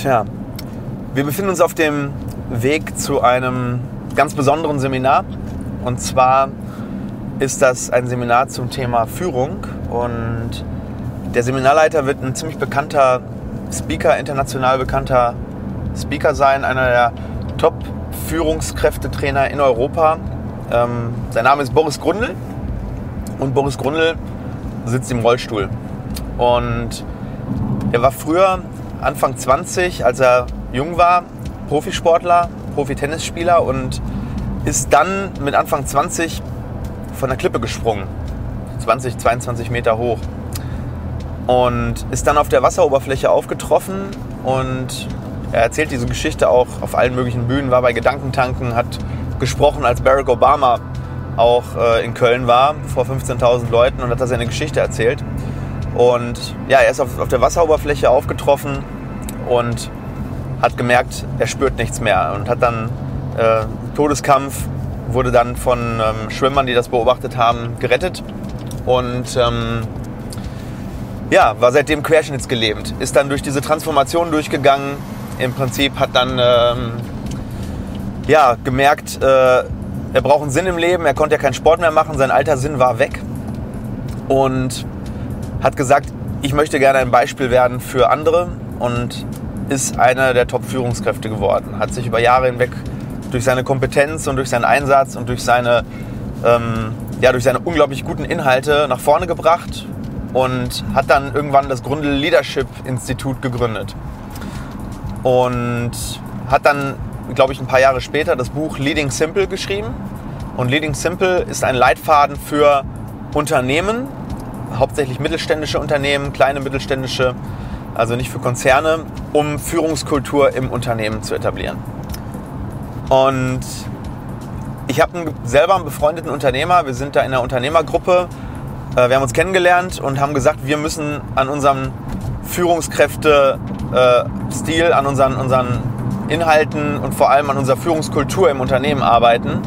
Tja, wir befinden uns auf dem Weg zu einem ganz besonderen Seminar. Und zwar ist das ein Seminar zum Thema Führung. Und der Seminarleiter wird ein ziemlich bekannter Speaker, international bekannter Speaker sein, einer der Top-Führungskräftetrainer in Europa. Ähm, sein Name ist Boris Grundl. Und Boris Grundl sitzt im Rollstuhl. Und er war früher, Anfang 20, als er jung war, Profisportler, Profi-Tennisspieler und ist dann mit Anfang 20 von der Klippe gesprungen. 20, 22 Meter hoch. Und ist dann auf der Wasseroberfläche aufgetroffen und er erzählt diese Geschichte auch auf allen möglichen Bühnen, war bei Gedankentanken, hat gesprochen, als Barack Obama auch äh, in Köln war, vor 15.000 Leuten und hat da seine Geschichte erzählt. Und ja, er ist auf, auf der Wasseroberfläche aufgetroffen und hat gemerkt, er spürt nichts mehr und hat dann äh, Todeskampf, wurde dann von ähm, Schwimmern, die das beobachtet haben, gerettet und ähm, ja, war seitdem querschnittsgelähmt, ist dann durch diese Transformation durchgegangen. Im Prinzip hat dann ähm, ja, gemerkt, äh, er braucht einen Sinn im Leben, er konnte ja keinen Sport mehr machen, sein alter Sinn war weg und hat gesagt, ich möchte gerne ein Beispiel werden für andere und ist einer der Top-Führungskräfte geworden. Hat sich über Jahre hinweg durch seine Kompetenz und durch seinen Einsatz und durch seine, ähm, ja, durch seine unglaublich guten Inhalte nach vorne gebracht und hat dann irgendwann das Grundel Leadership Institut gegründet. Und hat dann, glaube ich, ein paar Jahre später das Buch Leading Simple geschrieben. Und Leading Simple ist ein Leitfaden für Unternehmen, hauptsächlich mittelständische Unternehmen, kleine mittelständische also nicht für Konzerne, um Führungskultur im Unternehmen zu etablieren. Und ich habe selber einen befreundeten Unternehmer, wir sind da in einer Unternehmergruppe, äh, wir haben uns kennengelernt und haben gesagt, wir müssen an unserem Führungskräfte-Stil, äh, an unseren, unseren Inhalten und vor allem an unserer Führungskultur im Unternehmen arbeiten.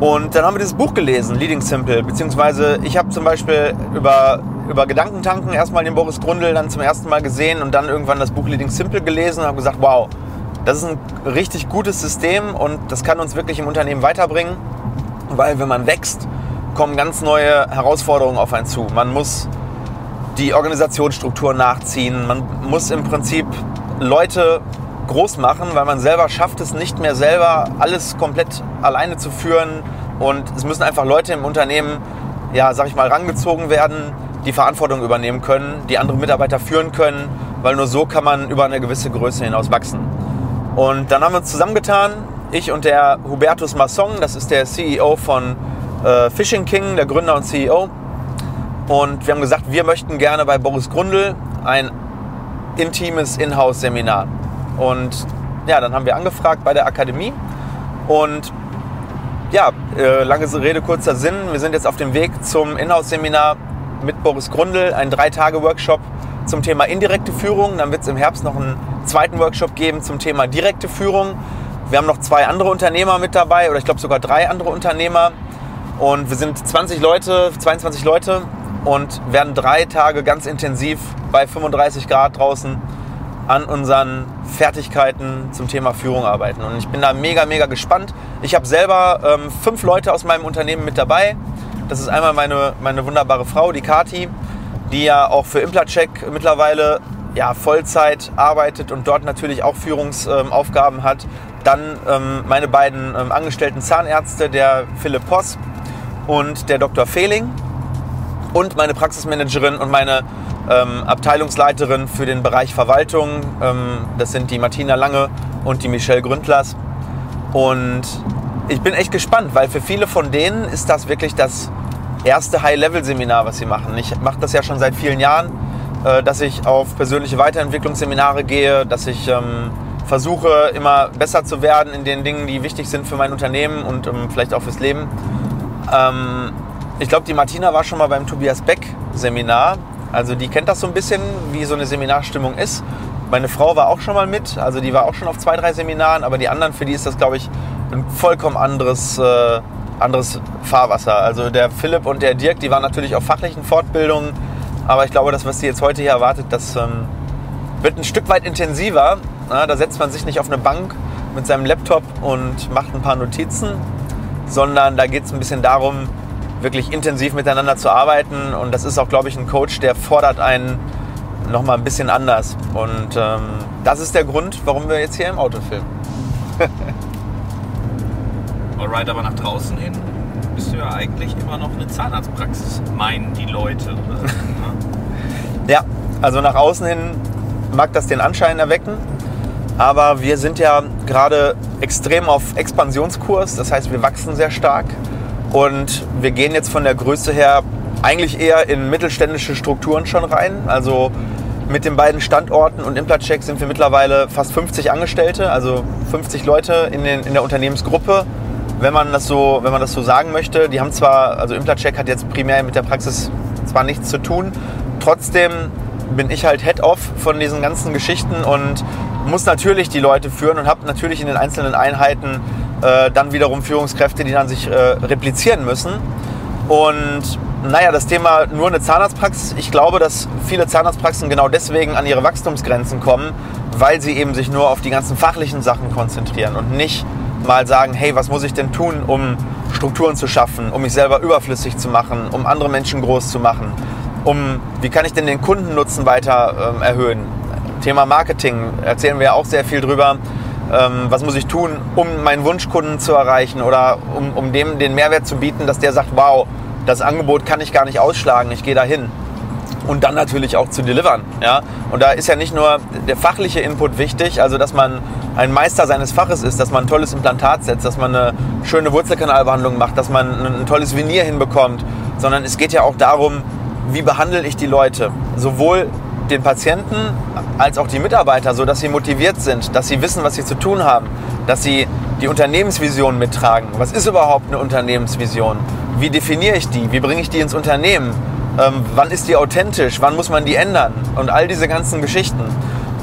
Und dann haben wir dieses Buch gelesen, Leading Simple, beziehungsweise ich habe zum Beispiel über über Gedankentanken erstmal den Boris Grundl dann zum ersten Mal gesehen und dann irgendwann das Buch Leading Simple gelesen und habe gesagt, wow, das ist ein richtig gutes System und das kann uns wirklich im Unternehmen weiterbringen, weil wenn man wächst, kommen ganz neue Herausforderungen auf einen zu. Man muss die Organisationsstruktur nachziehen, man muss im Prinzip Leute groß machen, weil man selber schafft es nicht mehr selber alles komplett alleine zu führen und es müssen einfach Leute im Unternehmen, ja, sag ich mal, rangezogen werden, die Verantwortung übernehmen können, die andere Mitarbeiter führen können, weil nur so kann man über eine gewisse Größe hinaus wachsen. Und dann haben wir uns zusammengetan, ich und der Hubertus Masson, das ist der CEO von äh, Fishing King, der Gründer und CEO. Und wir haben gesagt, wir möchten gerne bei Boris Grundl ein intimes Inhouse-Seminar. Und ja, dann haben wir angefragt bei der Akademie. Und ja, äh, lange Rede, kurzer Sinn. Wir sind jetzt auf dem Weg zum Inhouse-Seminar mit Boris Grundl einen Drei-Tage-Workshop zum Thema indirekte Führung. Dann wird es im Herbst noch einen zweiten Workshop geben zum Thema direkte Führung. Wir haben noch zwei andere Unternehmer mit dabei oder ich glaube sogar drei andere Unternehmer. Und wir sind 20 Leute, 22 Leute und werden drei Tage ganz intensiv bei 35 Grad draußen an unseren Fertigkeiten zum Thema Führung arbeiten. Und ich bin da mega, mega gespannt. Ich habe selber ähm, fünf Leute aus meinem Unternehmen mit dabei. Das ist einmal meine, meine wunderbare Frau, die Kati, die ja auch für Implacheck mittlerweile ja, Vollzeit arbeitet und dort natürlich auch Führungsaufgaben ähm, hat. Dann ähm, meine beiden ähm, angestellten Zahnärzte, der Philipp Poss und der Dr. Fehling. Und meine Praxismanagerin und meine ähm, Abteilungsleiterin für den Bereich Verwaltung. Ähm, das sind die Martina Lange und die Michelle Gründlers. Und ich bin echt gespannt, weil für viele von denen ist das wirklich das erste High-Level-Seminar, was sie machen. Ich mache das ja schon seit vielen Jahren, äh, dass ich auf persönliche Weiterentwicklungsseminare gehe, dass ich ähm, versuche, immer besser zu werden in den Dingen, die wichtig sind für mein Unternehmen und ähm, vielleicht auch fürs Leben. Ähm, ich glaube, die Martina war schon mal beim Tobias Beck Seminar. Also die kennt das so ein bisschen, wie so eine Seminarstimmung ist. Meine Frau war auch schon mal mit, also die war auch schon auf zwei, drei Seminaren, aber die anderen, für die ist das, glaube ich, ein vollkommen anderes, äh, anderes Fahrwasser. Also der Philipp und der Dirk, die waren natürlich auf fachlichen Fortbildungen, aber ich glaube, das, was Sie jetzt heute hier erwartet, das ähm, wird ein Stück weit intensiver. Ja, da setzt man sich nicht auf eine Bank mit seinem Laptop und macht ein paar Notizen, sondern da geht es ein bisschen darum, wirklich intensiv miteinander zu arbeiten. Und das ist auch, glaube ich, ein Coach, der fordert einen nochmal ein bisschen anders. Und ähm, das ist der Grund, warum wir jetzt hier im Auto filmen. Alright, aber nach draußen hin bist du ja eigentlich immer noch eine Zahnarztpraxis, meinen die Leute. ja, also nach außen hin mag das den Anschein erwecken. Aber wir sind ja gerade extrem auf Expansionskurs. Das heißt, wir wachsen sehr stark. Und wir gehen jetzt von der Größe her eigentlich eher in mittelständische Strukturen schon rein. Also mit den beiden Standorten und Implatcheck sind wir mittlerweile fast 50 Angestellte, also 50 Leute in, den, in der Unternehmensgruppe, wenn man, das so, wenn man das so sagen möchte. Die haben zwar, also Implatcheck hat jetzt primär mit der Praxis zwar nichts zu tun, trotzdem bin ich halt Head-Off von diesen ganzen Geschichten und muss natürlich die Leute führen und habe natürlich in den einzelnen Einheiten äh, dann wiederum Führungskräfte, die dann sich äh, replizieren müssen. Und naja, das Thema nur eine Zahnarztpraxis. Ich glaube, dass viele Zahnarztpraxen genau deswegen an ihre Wachstumsgrenzen kommen, weil sie eben sich nur auf die ganzen fachlichen Sachen konzentrieren und nicht mal sagen, hey, was muss ich denn tun, um Strukturen zu schaffen, um mich selber überflüssig zu machen, um andere Menschen groß zu machen, um wie kann ich denn den Kundennutzen weiter ähm, erhöhen. Thema Marketing erzählen wir ja auch sehr viel drüber. Ähm, was muss ich tun, um meinen Wunschkunden zu erreichen oder um, um dem den Mehrwert zu bieten, dass der sagt, wow, das Angebot kann ich gar nicht ausschlagen, ich gehe dahin. Und dann natürlich auch zu delivern. Ja? Und da ist ja nicht nur der fachliche Input wichtig, also dass man ein Meister seines Faches ist, dass man ein tolles Implantat setzt, dass man eine schöne Wurzelkanalbehandlung macht, dass man ein tolles Venier hinbekommt, sondern es geht ja auch darum, wie behandle ich die Leute. Sowohl den Patienten als auch die Mitarbeiter, so dass sie motiviert sind, dass sie wissen, was sie zu tun haben, dass sie die Unternehmensvision mittragen. Was ist überhaupt eine Unternehmensvision? Wie definiere ich die? Wie bringe ich die ins Unternehmen? Ähm, wann ist die authentisch? Wann muss man die ändern? Und all diese ganzen Geschichten.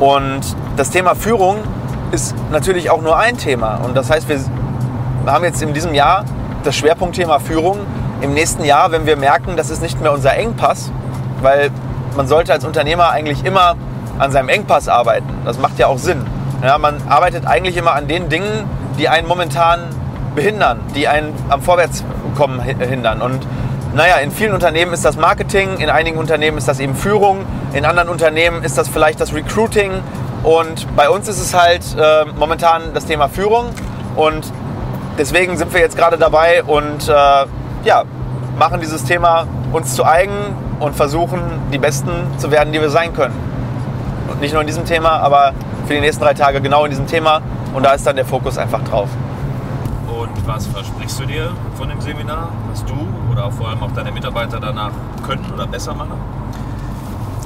Und das Thema Führung ist natürlich auch nur ein Thema. Und das heißt, wir haben jetzt in diesem Jahr das Schwerpunktthema Führung. Im nächsten Jahr, wenn wir merken, das ist nicht mehr unser Engpass, weil man sollte als Unternehmer eigentlich immer an seinem Engpass arbeiten. Das macht ja auch Sinn. Ja, man arbeitet eigentlich immer an den Dingen, die einen momentan behindern, die einen am Vorwärtskommen hindern. Und naja, in vielen Unternehmen ist das Marketing, in einigen Unternehmen ist das eben Führung, in anderen Unternehmen ist das vielleicht das Recruiting. Und bei uns ist es halt äh, momentan das Thema Führung. Und deswegen sind wir jetzt gerade dabei und äh, ja, machen dieses Thema uns zu eigen und versuchen, die Besten zu werden, die wir sein können. Und nicht nur in diesem Thema, aber für die nächsten drei Tage genau in diesem Thema. Und da ist dann der Fokus einfach drauf. Und was versprichst du dir von dem Seminar, was du oder vor allem auch deine Mitarbeiter danach können oder besser machen?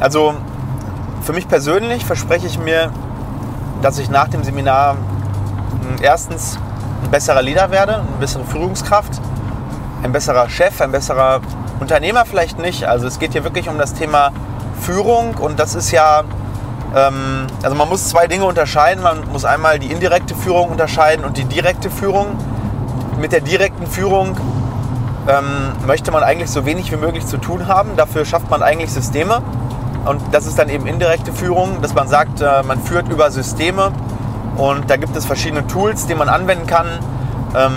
Also für mich persönlich verspreche ich mir, dass ich nach dem Seminar hm, erstens ein besserer Leader werde, eine bessere Führungskraft, ein besserer Chef, ein besserer Unternehmer vielleicht nicht. Also es geht hier wirklich um das Thema Führung und das ist ja, ähm, also man muss zwei Dinge unterscheiden. Man muss einmal die indirekte Führung unterscheiden und die direkte Führung. Mit der direkten Führung ähm, möchte man eigentlich so wenig wie möglich zu tun haben. Dafür schafft man eigentlich Systeme. Und das ist dann eben indirekte Führung, dass man sagt, äh, man führt über Systeme und da gibt es verschiedene Tools, die man anwenden kann. Ähm,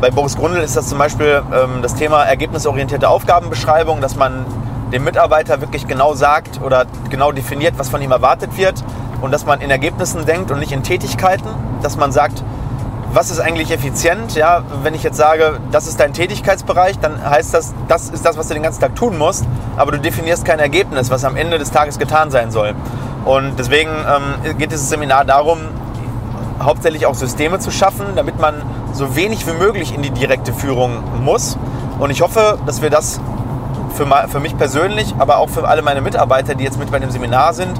bei Boris Grundl ist das zum Beispiel ähm, das Thema ergebnisorientierte Aufgabenbeschreibung, dass man dem Mitarbeiter wirklich genau sagt oder genau definiert, was von ihm erwartet wird und dass man in Ergebnissen denkt und nicht in Tätigkeiten, dass man sagt, was ist eigentlich effizient? Ja, wenn ich jetzt sage, das ist dein Tätigkeitsbereich, dann heißt das, das ist das, was du den ganzen Tag tun musst, aber du definierst kein Ergebnis, was am Ende des Tages getan sein soll. Und deswegen ähm, geht dieses Seminar darum, hauptsächlich auch Systeme zu schaffen, damit man so wenig wie möglich in die direkte Führung muss. Und ich hoffe, dass wir das für, für mich persönlich, aber auch für alle meine Mitarbeiter, die jetzt mit bei dem Seminar sind,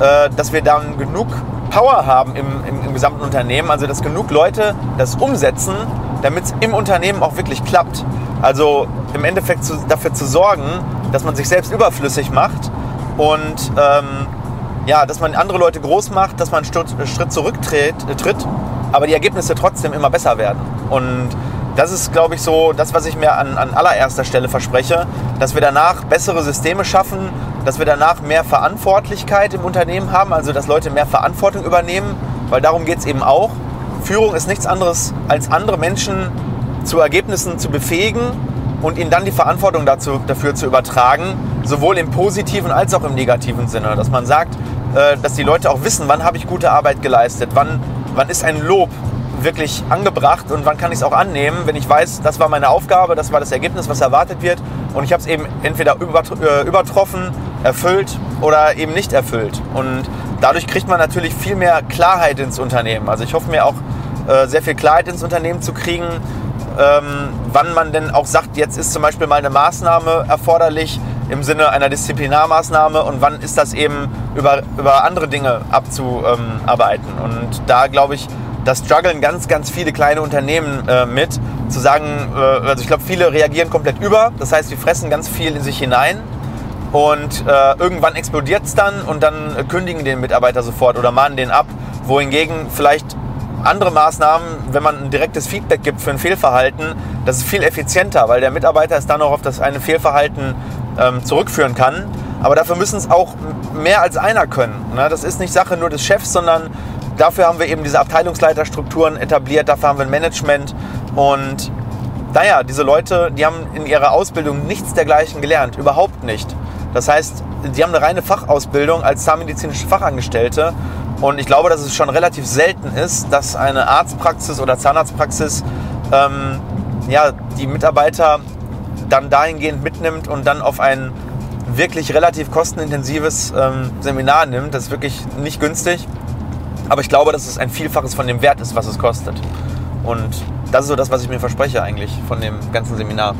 äh, dass wir dann genug Power haben im, im, im, gesamten Unternehmen, also dass genug Leute das umsetzen, damit es im Unternehmen auch wirklich klappt. Also im Endeffekt zu, dafür zu sorgen, dass man sich selbst überflüssig macht und ähm, ja, dass man andere Leute groß macht, dass man einen Schritt zurücktritt, äh, tritt, aber die Ergebnisse trotzdem immer besser werden. Und das ist, glaube ich, so das, was ich mir an, an allererster Stelle verspreche, dass wir danach bessere Systeme schaffen, dass wir danach mehr Verantwortlichkeit im Unternehmen haben, also dass Leute mehr Verantwortung übernehmen, weil darum geht es eben auch. Führung ist nichts anderes, als andere Menschen zu Ergebnissen zu befähigen und ihnen dann die Verantwortung dazu, dafür zu übertragen, sowohl im positiven als auch im negativen Sinne. Dass man sagt, äh, dass die Leute auch wissen, wann habe ich gute Arbeit geleistet, wann, wann ist ein Lob wirklich angebracht und wann kann ich es auch annehmen, wenn ich weiß, das war meine Aufgabe, das war das Ergebnis, was erwartet wird und ich habe es eben entweder äh, übertroffen, erfüllt oder eben nicht erfüllt. Und dadurch kriegt man natürlich viel mehr Klarheit ins Unternehmen. Also ich hoffe mir auch äh, sehr viel Klarheit ins Unternehmen zu kriegen, ähm, wann man denn auch sagt, jetzt ist zum Beispiel mal eine Maßnahme erforderlich im Sinne einer Disziplinarmaßnahme und wann ist das eben über, über andere Dinge abzuarbeiten. Und da glaube ich, da strugglen ganz, ganz viele kleine Unternehmen äh, mit, zu sagen, äh, also ich glaube, viele reagieren komplett über, das heißt, sie fressen ganz viel in sich hinein und äh, irgendwann explodiert es dann und dann kündigen den Mitarbeiter sofort oder mahnen den ab, wohingegen vielleicht andere Maßnahmen, wenn man ein direktes Feedback gibt für ein Fehlverhalten, das ist viel effizienter, weil der Mitarbeiter es dann auch auf das eine Fehlverhalten ähm, zurückführen kann. Aber dafür müssen es auch mehr als einer können. Ne? Das ist nicht Sache nur des Chefs, sondern dafür haben wir eben diese Abteilungsleiterstrukturen etabliert, dafür haben wir ein Management und naja, diese Leute, die haben in ihrer Ausbildung nichts dergleichen gelernt, überhaupt nicht. Das heißt, die haben eine reine Fachausbildung als zahnmedizinische Fachangestellte und ich glaube, dass es schon relativ selten ist, dass eine Arztpraxis oder Zahnarztpraxis ähm, ja, die Mitarbeiter dann dahingehend mitnimmt und dann auf ein wirklich relativ kostenintensives ähm, Seminar nimmt. Das ist wirklich nicht günstig. Aber ich glaube, dass es ein Vielfaches von dem Wert ist, was es kostet. Und das ist so das, was ich mir verspreche eigentlich von dem ganzen Seminar.